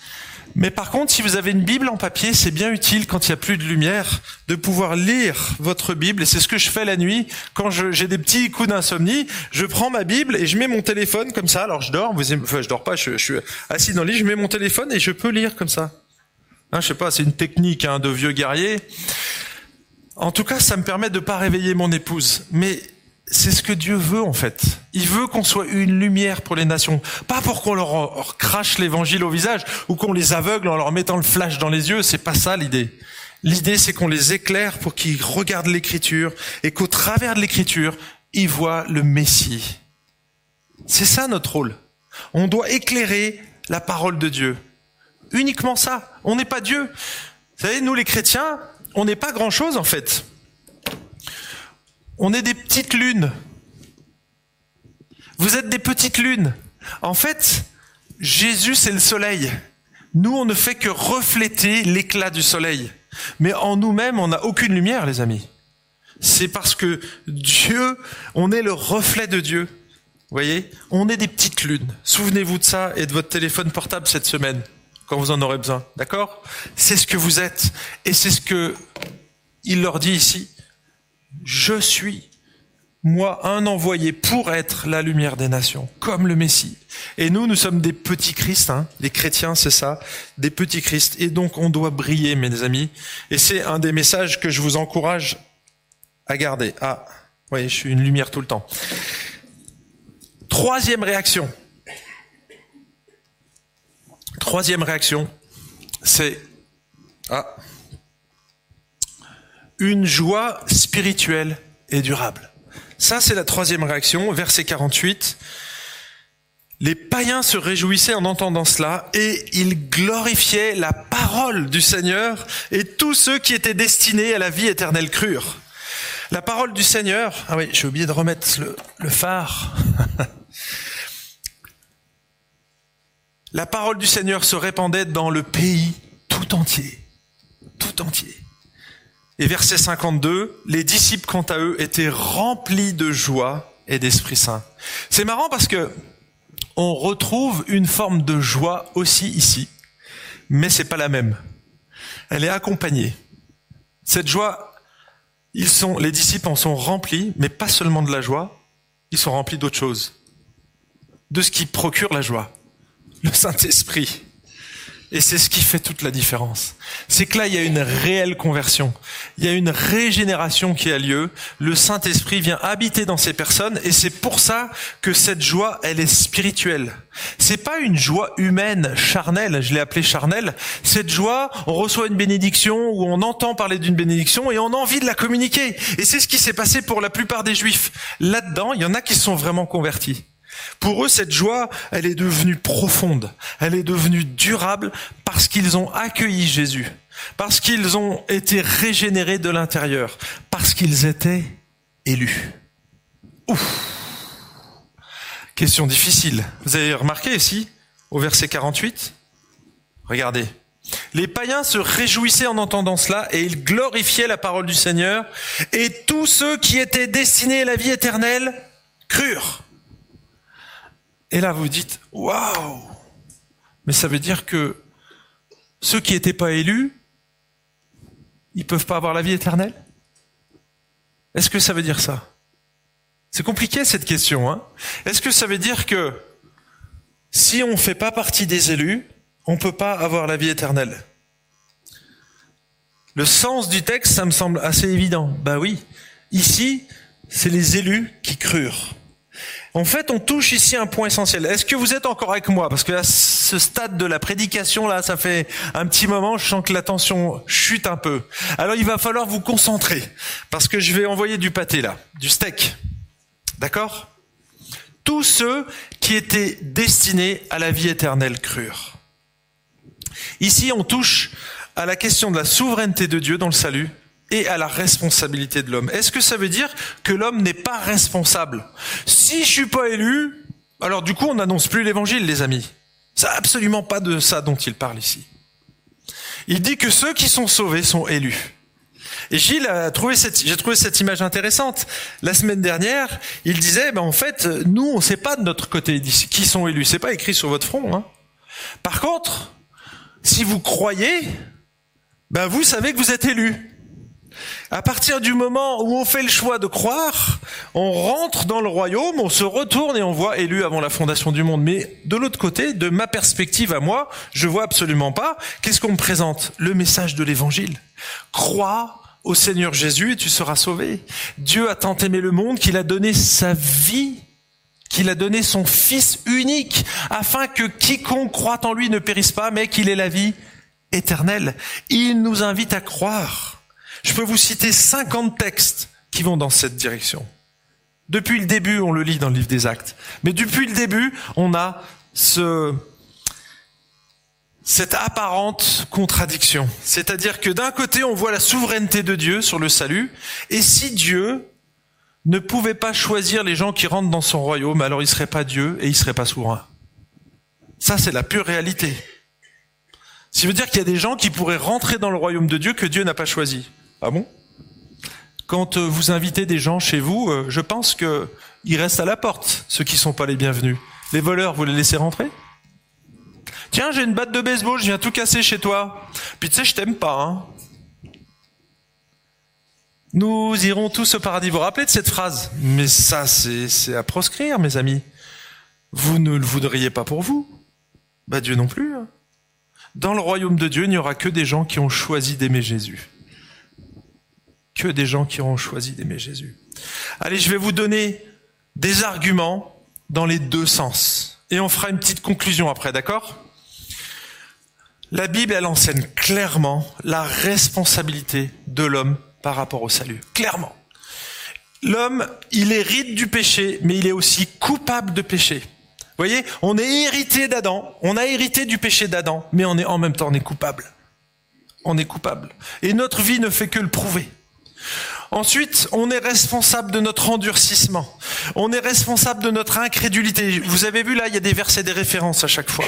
Mais par contre, si vous avez une Bible en papier, c'est bien utile quand il n'y a plus de lumière de pouvoir lire votre Bible. Et c'est ce que je fais la nuit quand j'ai des petits coups d'insomnie. Je prends ma Bible et je mets mon téléphone comme ça. Alors je dors, vous, enfin je dors pas, je, suis assis dans le lit, je mets mon téléphone et je peux lire comme ça. Hein, je sais pas, c'est une technique hein, de vieux guerrier. En tout cas, ça me permet de pas réveiller mon épouse. Mais c'est ce que Dieu veut en fait. Il veut qu'on soit une lumière pour les nations, pas pour qu'on leur crache l'évangile au visage ou qu'on les aveugle en leur mettant le flash dans les yeux. C'est pas ça l'idée. L'idée, c'est qu'on les éclaire pour qu'ils regardent l'écriture et qu'au travers de l'écriture, ils voient le Messie. C'est ça notre rôle. On doit éclairer la parole de Dieu. Uniquement ça. On n'est pas Dieu. Vous savez, nous les chrétiens, on n'est pas grand-chose en fait. On est des petites lunes. Vous êtes des petites lunes. En fait, Jésus, c'est le soleil. Nous, on ne fait que refléter l'éclat du soleil. Mais en nous-mêmes, on n'a aucune lumière, les amis. C'est parce que Dieu, on est le reflet de Dieu. Vous voyez? On est des petites lunes. Souvenez-vous de ça et de votre téléphone portable cette semaine, quand vous en aurez besoin. D'accord? C'est ce que vous êtes. Et c'est ce que il leur dit ici je suis, moi, un envoyé pour être la lumière des nations, comme le Messie. Et nous, nous sommes des petits Christ, hein. les chrétiens, c'est ça, des petits Christ. Et donc, on doit briller, mes amis. Et c'est un des messages que je vous encourage à garder. Ah, oui, je suis une lumière tout le temps. Troisième réaction. Troisième réaction, c'est ah, une joie spirituelle et durable. Ça, c'est la troisième réaction, verset 48. Les païens se réjouissaient en entendant cela et ils glorifiaient la parole du Seigneur et tous ceux qui étaient destinés à la vie éternelle crurent. La parole du Seigneur, ah oui, j'ai oublié de remettre le, le phare. la parole du Seigneur se répandait dans le pays tout entier, tout entier. Et verset 52, les disciples quant à eux étaient remplis de joie et d'Esprit Saint. C'est marrant parce que on retrouve une forme de joie aussi ici, mais c'est pas la même. Elle est accompagnée. Cette joie, ils sont, les disciples en sont remplis, mais pas seulement de la joie, ils sont remplis d'autre chose. De ce qui procure la joie. Le Saint-Esprit. Et c'est ce qui fait toute la différence. C'est que là, il y a une réelle conversion. Il y a une régénération qui a lieu. Le Saint-Esprit vient habiter dans ces personnes et c'est pour ça que cette joie, elle est spirituelle. C'est pas une joie humaine, charnelle, je l'ai appelée charnelle. Cette joie, on reçoit une bénédiction ou on entend parler d'une bénédiction et on a envie de la communiquer. Et c'est ce qui s'est passé pour la plupart des juifs. Là-dedans, il y en a qui sont vraiment convertis. Pour eux, cette joie, elle est devenue profonde, elle est devenue durable parce qu'ils ont accueilli Jésus, parce qu'ils ont été régénérés de l'intérieur, parce qu'ils étaient élus. Ouf Question difficile. Vous avez remarqué ici, au verset 48 Regardez. Les païens se réjouissaient en entendant cela et ils glorifiaient la parole du Seigneur et tous ceux qui étaient destinés à la vie éternelle crurent. Et là, vous dites, waouh Mais ça veut dire que ceux qui n'étaient pas élus, ils peuvent pas avoir la vie éternelle? Est-ce que ça veut dire ça? C'est compliqué cette question. Hein Est-ce que ça veut dire que si on ne fait pas partie des élus, on ne peut pas avoir la vie éternelle? Le sens du texte, ça me semble assez évident. Ben oui, ici, c'est les élus qui crurent. En fait, on touche ici un point essentiel. Est-ce que vous êtes encore avec moi? Parce que à ce stade de la prédication, là, ça fait un petit moment, je sens que l'attention chute un peu. Alors il va falloir vous concentrer, parce que je vais envoyer du pâté là, du steak. D'accord? Tous ceux qui étaient destinés à la vie éternelle crurent. Ici, on touche à la question de la souveraineté de Dieu dans le salut, et à la responsabilité de l'homme. Est-ce que ça veut dire que l'homme n'est pas responsable? Si je suis pas élu, alors du coup on n'annonce plus l'évangile, les amis. C'est absolument pas de ça dont il parle ici. Il dit que ceux qui sont sauvés sont élus. Et Gilles a trouvé cette, j'ai trouvé cette image intéressante. La semaine dernière, il disait, ben en fait, nous, on sait pas de notre côté qui sont élus. C'est pas écrit sur votre front. Hein. Par contre, si vous croyez, ben vous savez que vous êtes élus. À partir du moment où on fait le choix de croire, on rentre dans le royaume, on se retourne et on voit élu avant la fondation du monde. Mais de l'autre côté, de ma perspective à moi, je vois absolument pas. Qu'est-ce qu'on me présente Le message de l'évangile. Crois au Seigneur Jésus et tu seras sauvé. Dieu a tant aimé le monde qu'il a donné sa vie, qu'il a donné son Fils unique, afin que quiconque croit en lui ne périsse pas, mais qu'il ait la vie éternelle. Il nous invite à croire. Je peux vous citer 50 textes qui vont dans cette direction. Depuis le début, on le lit dans le livre des actes. Mais depuis le début, on a ce, cette apparente contradiction. C'est-à-dire que d'un côté, on voit la souveraineté de Dieu sur le salut, et si Dieu ne pouvait pas choisir les gens qui rentrent dans son royaume, alors il serait pas Dieu et il serait pas souverain. Ça, c'est la pure réalité. Ça veut dire qu'il y a des gens qui pourraient rentrer dans le royaume de Dieu que Dieu n'a pas choisi. Ah bon? Quand euh, vous invitez des gens chez vous, euh, je pense que ils restent à la porte, ceux qui sont pas les bienvenus. Les voleurs, vous les laissez rentrer? Tiens, j'ai une batte de baseball, je viens tout casser chez toi. Puis tu sais, je t'aime pas. Hein Nous irons tous au paradis. Vous vous rappelez de cette phrase? Mais ça, c'est à proscrire, mes amis. Vous ne le voudriez pas pour vous. Bah Dieu non plus. Hein. Dans le royaume de Dieu, il n'y aura que des gens qui ont choisi d'aimer Jésus que des gens qui auront choisi d'aimer Jésus. Allez, je vais vous donner des arguments dans les deux sens. Et on fera une petite conclusion après, d'accord? La Bible, elle enseigne clairement la responsabilité de l'homme par rapport au salut. Clairement. L'homme, il hérite du péché, mais il est aussi coupable de péché. Vous voyez, on est hérité d'Adam, on a hérité du péché d'Adam, mais on est en même temps on est coupable. On est coupable. Et notre vie ne fait que le prouver. Ensuite, on est responsable de notre endurcissement. On est responsable de notre incrédulité. Vous avez vu là, il y a des versets, des références à chaque fois.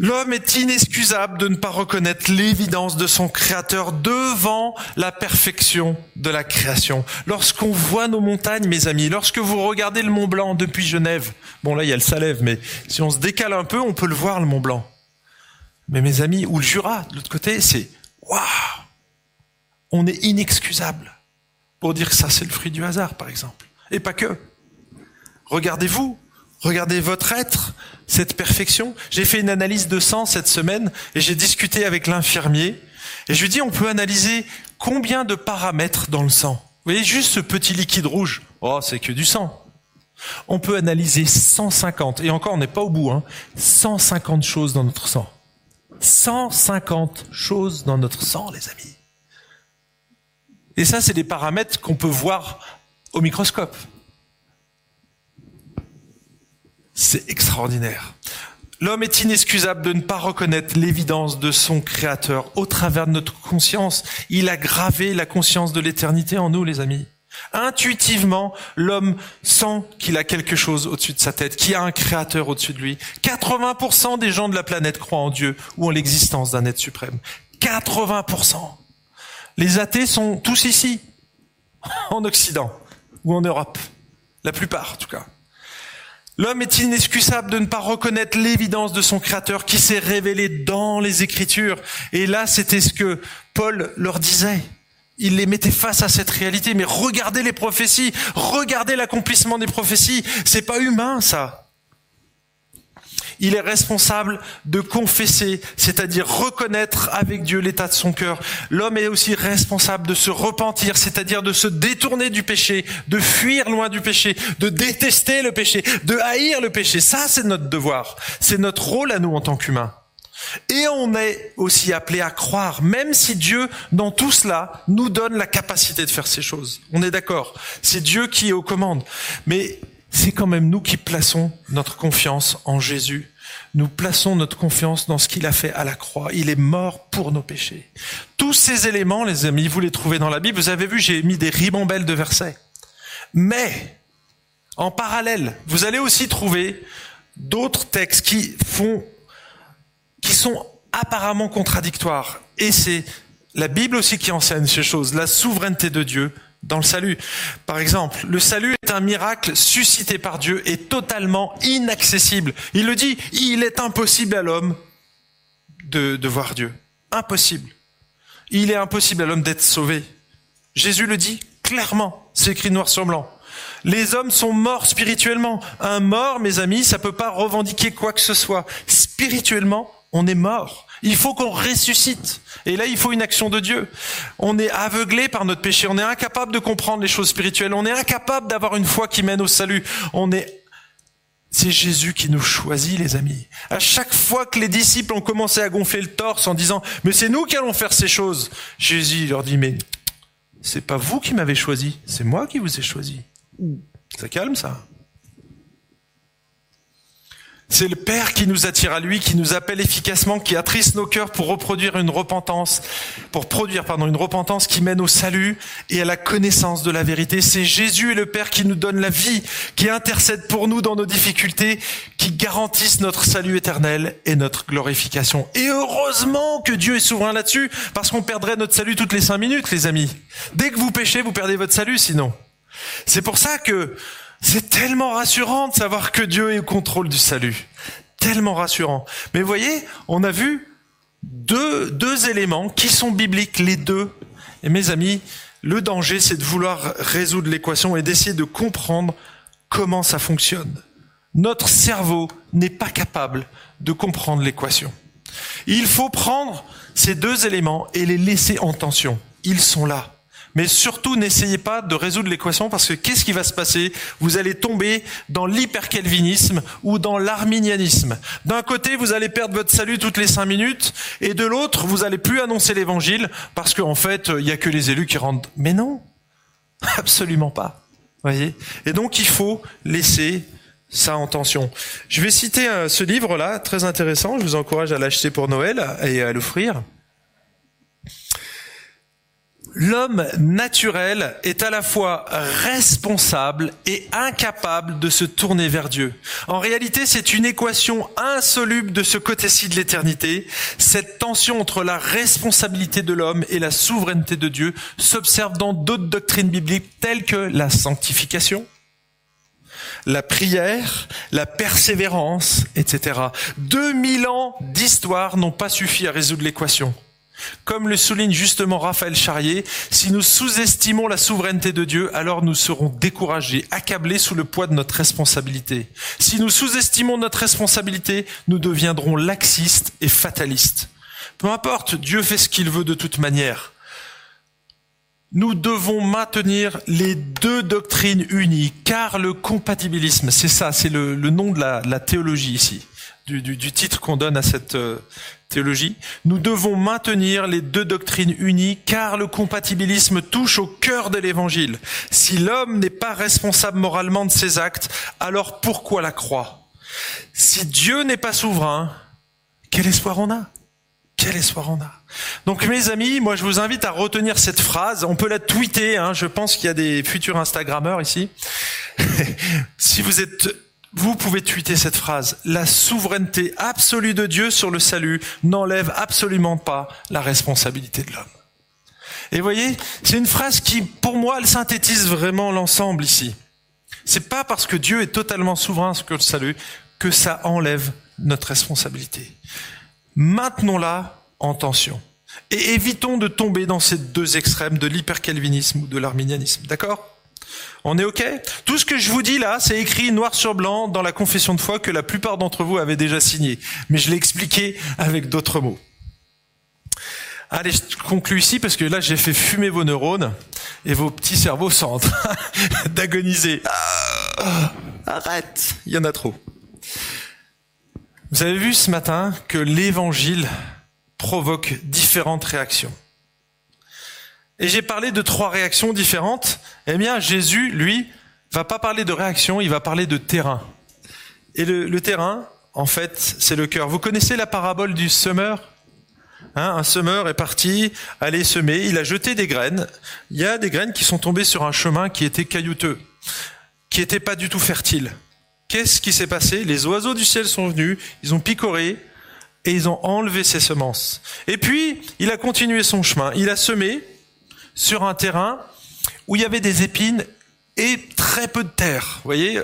L'homme est inexcusable de ne pas reconnaître l'évidence de son créateur devant la perfection de la création. Lorsqu'on voit nos montagnes, mes amis, lorsque vous regardez le Mont Blanc depuis Genève, bon là il y a le Salève, mais si on se décale un peu, on peut le voir le Mont Blanc. Mais mes amis, ou le Jura, de l'autre côté, c'est waouh on est inexcusable pour dire que ça c'est le fruit du hasard, par exemple. Et pas que. Regardez-vous, regardez votre être, cette perfection. J'ai fait une analyse de sang cette semaine et j'ai discuté avec l'infirmier et je lui dis on peut analyser combien de paramètres dans le sang? Vous voyez juste ce petit liquide rouge. Oh, c'est que du sang. On peut analyser 150 et encore on n'est pas au bout hein. 150 choses dans notre sang. 150 choses dans notre sang, les amis. Et ça, c'est des paramètres qu'on peut voir au microscope. C'est extraordinaire. L'homme est inexcusable de ne pas reconnaître l'évidence de son Créateur au travers de notre conscience. Il a gravé la conscience de l'éternité en nous, les amis. Intuitivement, l'homme sent qu'il a quelque chose au-dessus de sa tête, qu'il a un créateur au-dessus de lui. 80% des gens de la planète croient en Dieu ou en l'existence d'un être suprême. 80%. Les athées sont tous ici, en Occident ou en Europe, la plupart en tout cas. L'homme est inexcusable de ne pas reconnaître l'évidence de son Créateur qui s'est révélé dans les Écritures? Et là, c'était ce que Paul leur disait. Il les mettait face à cette réalité. Mais regardez les prophéties, regardez l'accomplissement des prophéties. C'est pas humain, ça. Il est responsable de confesser, c'est-à-dire reconnaître avec Dieu l'état de son cœur. L'homme est aussi responsable de se repentir, c'est-à-dire de se détourner du péché, de fuir loin du péché, de détester le péché, de haïr le péché. Ça, c'est notre devoir. C'est notre rôle à nous en tant qu'humains. Et on est aussi appelé à croire, même si Dieu, dans tout cela, nous donne la capacité de faire ces choses. On est d'accord. C'est Dieu qui est aux commandes. Mais c'est quand même nous qui plaçons notre confiance en Jésus. Nous plaçons notre confiance dans ce qu'il a fait à la croix. Il est mort pour nos péchés. Tous ces éléments, les amis, vous les trouvez dans la Bible. Vous avez vu, j'ai mis des ribambelles de versets. Mais, en parallèle, vous allez aussi trouver d'autres textes qui qui sont apparemment contradictoires. Et c'est la Bible aussi qui enseigne ces choses, la souveraineté de Dieu, dans le salut. Par exemple, le salut est un miracle suscité par Dieu et totalement inaccessible. Il le dit, il est impossible à l'homme de, voir Dieu. Impossible. Il est impossible à l'homme d'être sauvé. Jésus le dit Clairement, c'est écrit noir sur blanc. Les hommes sont morts spirituellement. Un mort, mes amis, ça peut pas revendiquer quoi que ce soit. Spirituellement, on est mort. Il faut qu'on ressuscite. Et là, il faut une action de Dieu. On est aveuglé par notre péché. On est incapable de comprendre les choses spirituelles. On est incapable d'avoir une foi qui mène au salut. On est c'est Jésus qui nous choisit, les amis. À chaque fois que les disciples ont commencé à gonfler le torse en disant, mais c'est nous qui allons faire ces choses, Jésus leur dit, mais c'est pas vous qui m'avez choisi, c'est moi qui vous ai choisi. Ça calme, ça. C'est le Père qui nous attire à lui, qui nous appelle efficacement, qui attriste nos cœurs pour reproduire une repentance, pour produire, pardon, une repentance qui mène au salut et à la connaissance de la vérité. C'est Jésus et le Père qui nous donnent la vie, qui intercèdent pour nous dans nos difficultés, qui garantissent notre salut éternel et notre glorification. Et heureusement que Dieu est souverain là-dessus, parce qu'on perdrait notre salut toutes les cinq minutes, les amis. Dès que vous péchez, vous perdez votre salut, sinon. C'est pour ça que c'est tellement rassurant de savoir que Dieu est au contrôle du salut. Tellement rassurant. Mais voyez, on a vu deux, deux éléments qui sont bibliques, les deux. Et mes amis, le danger, c'est de vouloir résoudre l'équation et d'essayer de comprendre comment ça fonctionne. Notre cerveau n'est pas capable de comprendre l'équation. Il faut prendre ces deux éléments et les laisser en tension. Ils sont là. Mais surtout, n'essayez pas de résoudre l'équation parce que qu'est-ce qui va se passer? Vous allez tomber dans l'hypercalvinisme ou dans l'arminianisme. D'un côté, vous allez perdre votre salut toutes les cinq minutes et de l'autre, vous allez plus annoncer l'évangile parce qu'en fait, il y a que les élus qui rentrent. Mais non, absolument pas. Voyez? Et donc, il faut laisser ça en tension. Je vais citer euh, ce livre-là, très intéressant. Je vous encourage à l'acheter pour Noël et à l'offrir. L'homme naturel est à la fois responsable et incapable de se tourner vers Dieu. En réalité, c'est une équation insoluble de ce côté-ci de l'éternité. Cette tension entre la responsabilité de l'homme et la souveraineté de Dieu s'observe dans d'autres doctrines bibliques telles que la sanctification, la prière, la persévérance, etc. 2000 ans d'histoire n'ont pas suffi à résoudre l'équation. Comme le souligne justement Raphaël Charrier, si nous sous-estimons la souveraineté de Dieu, alors nous serons découragés, accablés sous le poids de notre responsabilité. Si nous sous-estimons notre responsabilité, nous deviendrons laxistes et fatalistes. Peu importe, Dieu fait ce qu'il veut de toute manière. Nous devons maintenir les deux doctrines unies, car le compatibilisme, c'est ça, c'est le, nom de la, théologie ici, du, titre qu'on donne à cette euh, nous devons maintenir les deux doctrines unies car le compatibilisme touche au cœur de l'évangile. Si l'homme n'est pas responsable moralement de ses actes, alors pourquoi la croix? Si Dieu n'est pas souverain, quel espoir on a? Quel espoir on a? Donc mes amis, moi je vous invite à retenir cette phrase. On peut la tweeter. Hein, je pense qu'il y a des futurs Instagrammeurs ici. si vous êtes vous pouvez tweeter cette phrase. La souveraineté absolue de Dieu sur le salut n'enlève absolument pas la responsabilité de l'homme. Et voyez, c'est une phrase qui, pour moi, elle synthétise vraiment l'ensemble ici. C'est pas parce que Dieu est totalement souverain sur le salut que ça enlève notre responsabilité. Maintenons-la en tension. Et évitons de tomber dans ces deux extrêmes de l'hypercalvinisme ou de l'arminianisme. D'accord? On est OK? Tout ce que je vous dis là, c'est écrit noir sur blanc dans la confession de foi que la plupart d'entre vous avaient déjà signé. Mais je l'ai expliqué avec d'autres mots. Allez, je conclue ici parce que là, j'ai fait fumer vos neurones et vos petits cerveaux sont en train d'agoniser. Ah, arrête, il y en a trop. Vous avez vu ce matin que l'évangile provoque différentes réactions. Et j'ai parlé de trois réactions différentes. Eh bien, Jésus, lui, va pas parler de réaction, il va parler de terrain. Et le, terrain, en fait, c'est le cœur. Vous connaissez la parabole du semeur? Hein, Un semeur est parti aller semer, il a jeté des graines. Il y a des graines qui sont tombées sur un chemin qui était caillouteux, qui n'était pas du tout fertile. Qu'est-ce qui s'est passé? Les oiseaux du ciel sont venus, ils ont picoré et ils ont enlevé ses semences. Et puis, il a continué son chemin. Il a semé, sur un terrain où il y avait des épines et très peu de terre. Vous voyez?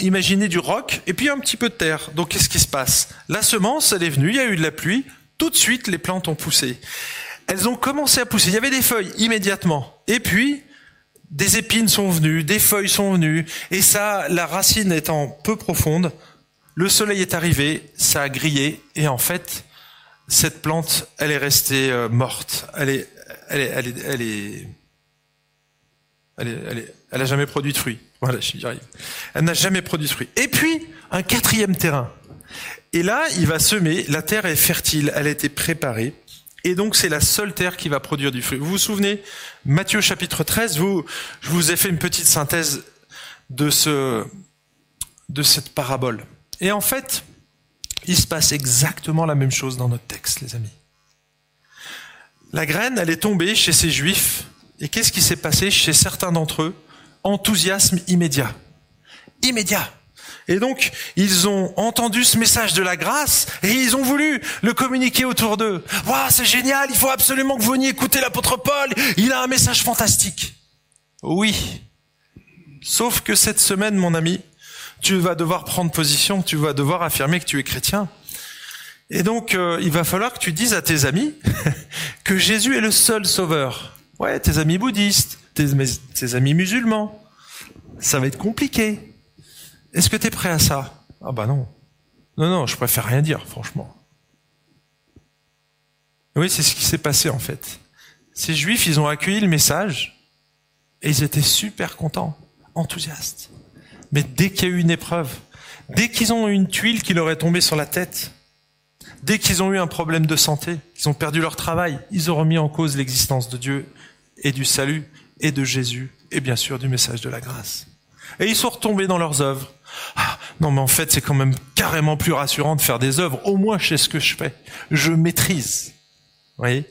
Imaginez du roc et puis un petit peu de terre. Donc qu'est-ce qui se passe? La semence, elle est venue, il y a eu de la pluie, tout de suite les plantes ont poussé. Elles ont commencé à pousser, il y avait des feuilles immédiatement. Et puis, des épines sont venues, des feuilles sont venues, et ça, la racine étant peu profonde, le soleil est arrivé, ça a grillé, et en fait, cette plante, elle est restée euh, morte. Elle est, elle est, elle est, elle est, jamais produit de fruits. Voilà, j'y arrive. Elle n'a jamais produit de fruits. Et puis, un quatrième terrain. Et là, il va semer, la terre est fertile, elle a été préparée. Et donc, c'est la seule terre qui va produire du fruit. Vous vous souvenez, Matthieu chapitre 13, vous, je vous ai fait une petite synthèse de de cette parabole. Et en fait, il se passe exactement la même chose dans notre texte, les amis. La graine, elle est tombée chez ces juifs. Et qu'est-ce qui s'est passé chez certains d'entre eux? Enthousiasme immédiat. Immédiat. Et donc, ils ont entendu ce message de la grâce et ils ont voulu le communiquer autour d'eux. Waouh, c'est génial, il faut absolument que vous veniez écouter l'apôtre Paul, il a un message fantastique. Oui. Sauf que cette semaine, mon ami, tu vas devoir prendre position, tu vas devoir affirmer que tu es chrétien. Et donc, euh, il va falloir que tu dises à tes amis que Jésus est le seul sauveur. Ouais, tes amis bouddhistes, tes, amis musulmans. Ça va être compliqué. Est-ce que tu es prêt à ça? Ah bah non. Non, non, je préfère rien dire, franchement. Oui, c'est ce qui s'est passé en fait. Ces juifs, ils ont accueilli le message et ils étaient super contents, enthousiastes. Mais dès qu'il y a eu une épreuve, dès qu'ils ont eu une tuile qui leur est tombée sur la tête, dès qu'ils ont eu un problème de santé, ils ont perdu leur travail, ils ont remis en cause l'existence de Dieu et du salut et de Jésus et bien sûr du message de la grâce. Et ils sont retombés dans leurs œuvres. Ah, non, mais en fait, c'est quand même carrément plus rassurant de faire des œuvres. Au moins, je sais ce que je fais. Je maîtrise. Vous voyez?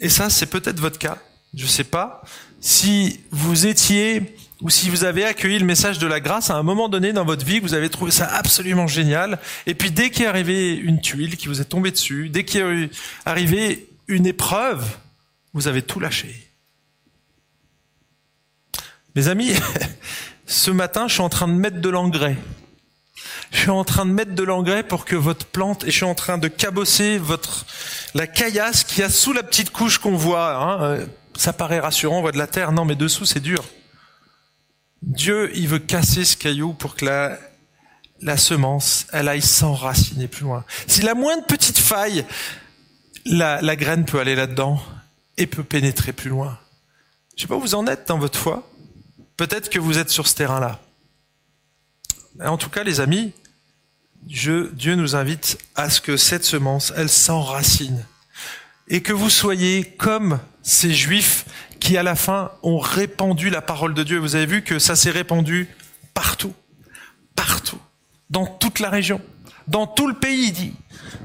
Et ça, c'est peut-être votre cas. Je sais pas. Si vous étiez ou si vous avez accueilli le message de la grâce à un moment donné dans votre vie, vous avez trouvé ça absolument génial, et puis dès qu'il est arrivé une tuile qui vous est tombée dessus, dès qu'il est arrivé une épreuve, vous avez tout lâché. Mes amis, ce matin, je suis en train de mettre de l'engrais. Je suis en train de mettre de l'engrais pour que votre plante, et je suis en train de cabosser votre, la caillasse qui a sous la petite couche qu'on voit. Hein, euh, ça paraît rassurant, on voit de la terre. Non, mais dessous, c'est dur. Dieu, il veut casser ce caillou pour que la, semence, elle aille s'enraciner plus loin. Si la moindre petite faille, la, graine peut aller là-dedans et peut pénétrer plus loin. Je sais pas où vous en êtes dans votre foi. Peut-être que vous êtes sur ce terrain-là. En tout cas, les amis, Dieu nous invite à ce que cette semence, elle s'enracine. Et que vous soyez comme ces juifs qui, à la fin, ont répandu la parole de Dieu. Vous avez vu que ça s'est répandu partout. Partout. Dans toute la région. Dans tout le pays, il dit.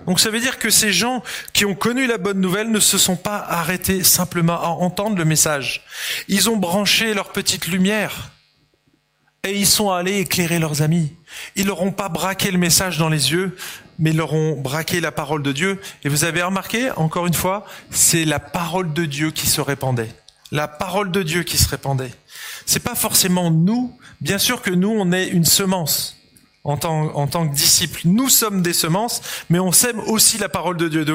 Donc ça veut dire que ces gens qui ont connu la bonne nouvelle ne se sont pas arrêtés simplement à entendre le message. Ils ont branché leur petite lumière et ils sont allés éclairer leurs amis. Ils leur ont pas braqué le message dans les yeux, mais ils leur ont braqué la parole de Dieu. Et vous avez remarqué, encore une fois, c'est la parole de Dieu qui se répandait. La parole de Dieu qui se répandait. C'est pas forcément nous. Bien sûr que nous, on est une semence en tant, en tant que disciples. Nous sommes des semences, mais on sème aussi la parole de Dieu.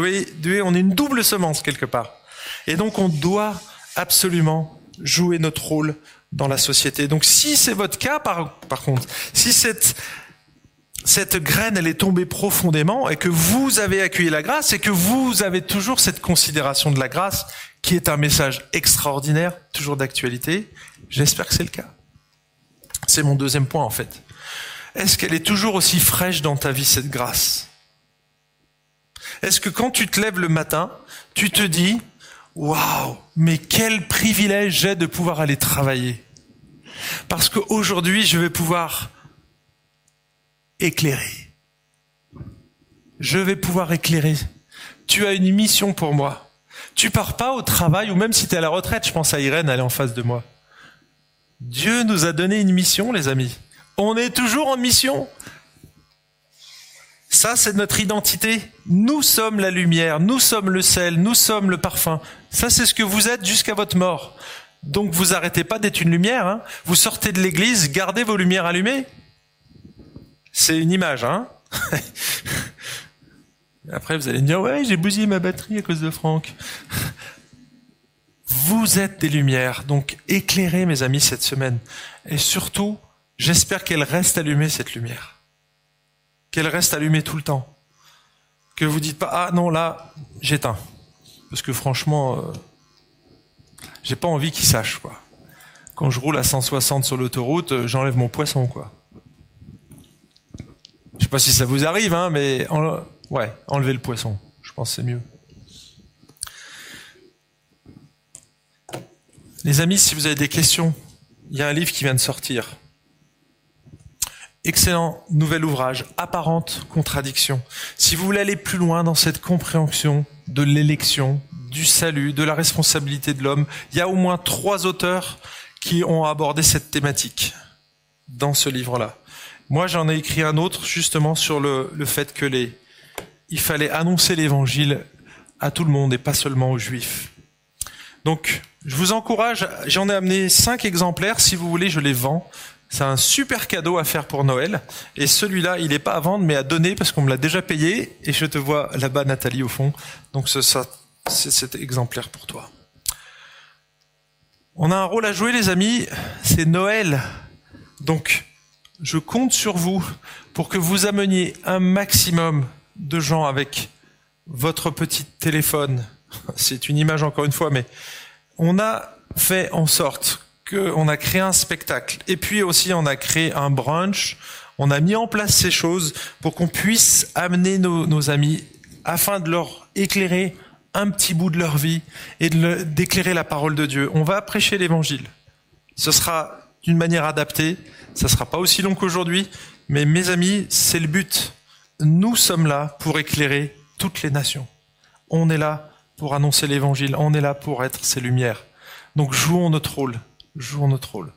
On est une double semence quelque part. Et donc on doit absolument jouer notre rôle dans la société. Donc si c'est votre cas, par, par contre, si cette, cette graine, elle est tombée profondément et que vous avez accueilli la grâce et que vous avez toujours cette considération de la grâce qui est un message extraordinaire, toujours d'actualité, j'espère que c'est le cas. C'est mon deuxième point en fait. Est-ce qu'elle est toujours aussi fraîche dans ta vie, cette grâce? Est-ce que quand tu te lèves le matin, tu te dis, waouh, mais quel privilège j'ai de pouvoir aller travailler Parce qu'aujourd'hui, je vais pouvoir éclairer. Je vais pouvoir éclairer. Tu as une mission pour moi. Tu pars pas au travail, ou même si tu es à la retraite, je pense à Irène, elle est en face de moi. Dieu nous a donné une mission, les amis. On est toujours en mission. Ça, c'est notre identité. Nous sommes la lumière, nous sommes le sel, nous sommes le parfum. Ça, c'est ce que vous êtes jusqu'à votre mort. Donc, vous arrêtez pas d'être une lumière. Hein. Vous sortez de l'église, gardez vos lumières allumées. C'est une image, hein Après, vous allez me dire, ouais, j'ai bousillé ma batterie à cause de Franck. Vous êtes des lumières, donc éclairez mes amis cette semaine. Et surtout, j'espère qu'elle reste allumée cette lumière. Qu'elle reste allumée tout le temps. Que vous dites pas ah non là j'éteins parce que franchement euh, j'ai pas envie qu'ils sachent quoi. Quand je roule à 160 sur l'autoroute, euh, j'enlève mon poisson quoi. Je sais pas si ça vous arrive hein, mais ouais enlevez le poisson. Je pense c'est mieux. Les amis, si vous avez des questions, il y a un livre qui vient de sortir. Excellent nouvel ouvrage, Apparente contradiction. Si vous voulez aller plus loin dans cette compréhension de l'élection, du salut, de la responsabilité de l'homme, il y a au moins trois auteurs qui ont abordé cette thématique dans ce livre-là. Moi, j'en ai écrit un autre justement sur le, le fait que les, il fallait annoncer l'évangile à tout le monde et pas seulement aux juifs. Donc, je vous encourage, j'en ai amené cinq exemplaires, si vous voulez, je les vends. C'est un super cadeau à faire pour Noël. Et celui-là, il n'est pas à vendre, mais à donner parce qu'on me l'a déjà payé. Et je te vois là-bas, Nathalie, au fond. Donc, c'est cet exemplaire pour toi. On a un rôle à jouer, les amis. C'est Noël. Donc, je compte sur vous pour que vous ameniez un maximum de gens avec votre petit téléphone. C'est une image encore une fois, mais on a fait en sorte qu'on a créé un spectacle. Et puis aussi, on a créé un brunch. On a mis en place ces choses pour qu'on puisse amener nos, amis afin de leur éclairer un petit bout de leur vie et d'éclairer la parole de Dieu. On va prêcher l'évangile. Ce sera d'une manière adaptée. Ça sera pas aussi long qu'aujourd'hui. Mais mes amis, c'est le but. Nous sommes là pour éclairer toutes les nations. On est là pour annoncer l'évangile. On est là pour être ces lumières. Donc jouons notre rôle. Jouons notre rôle.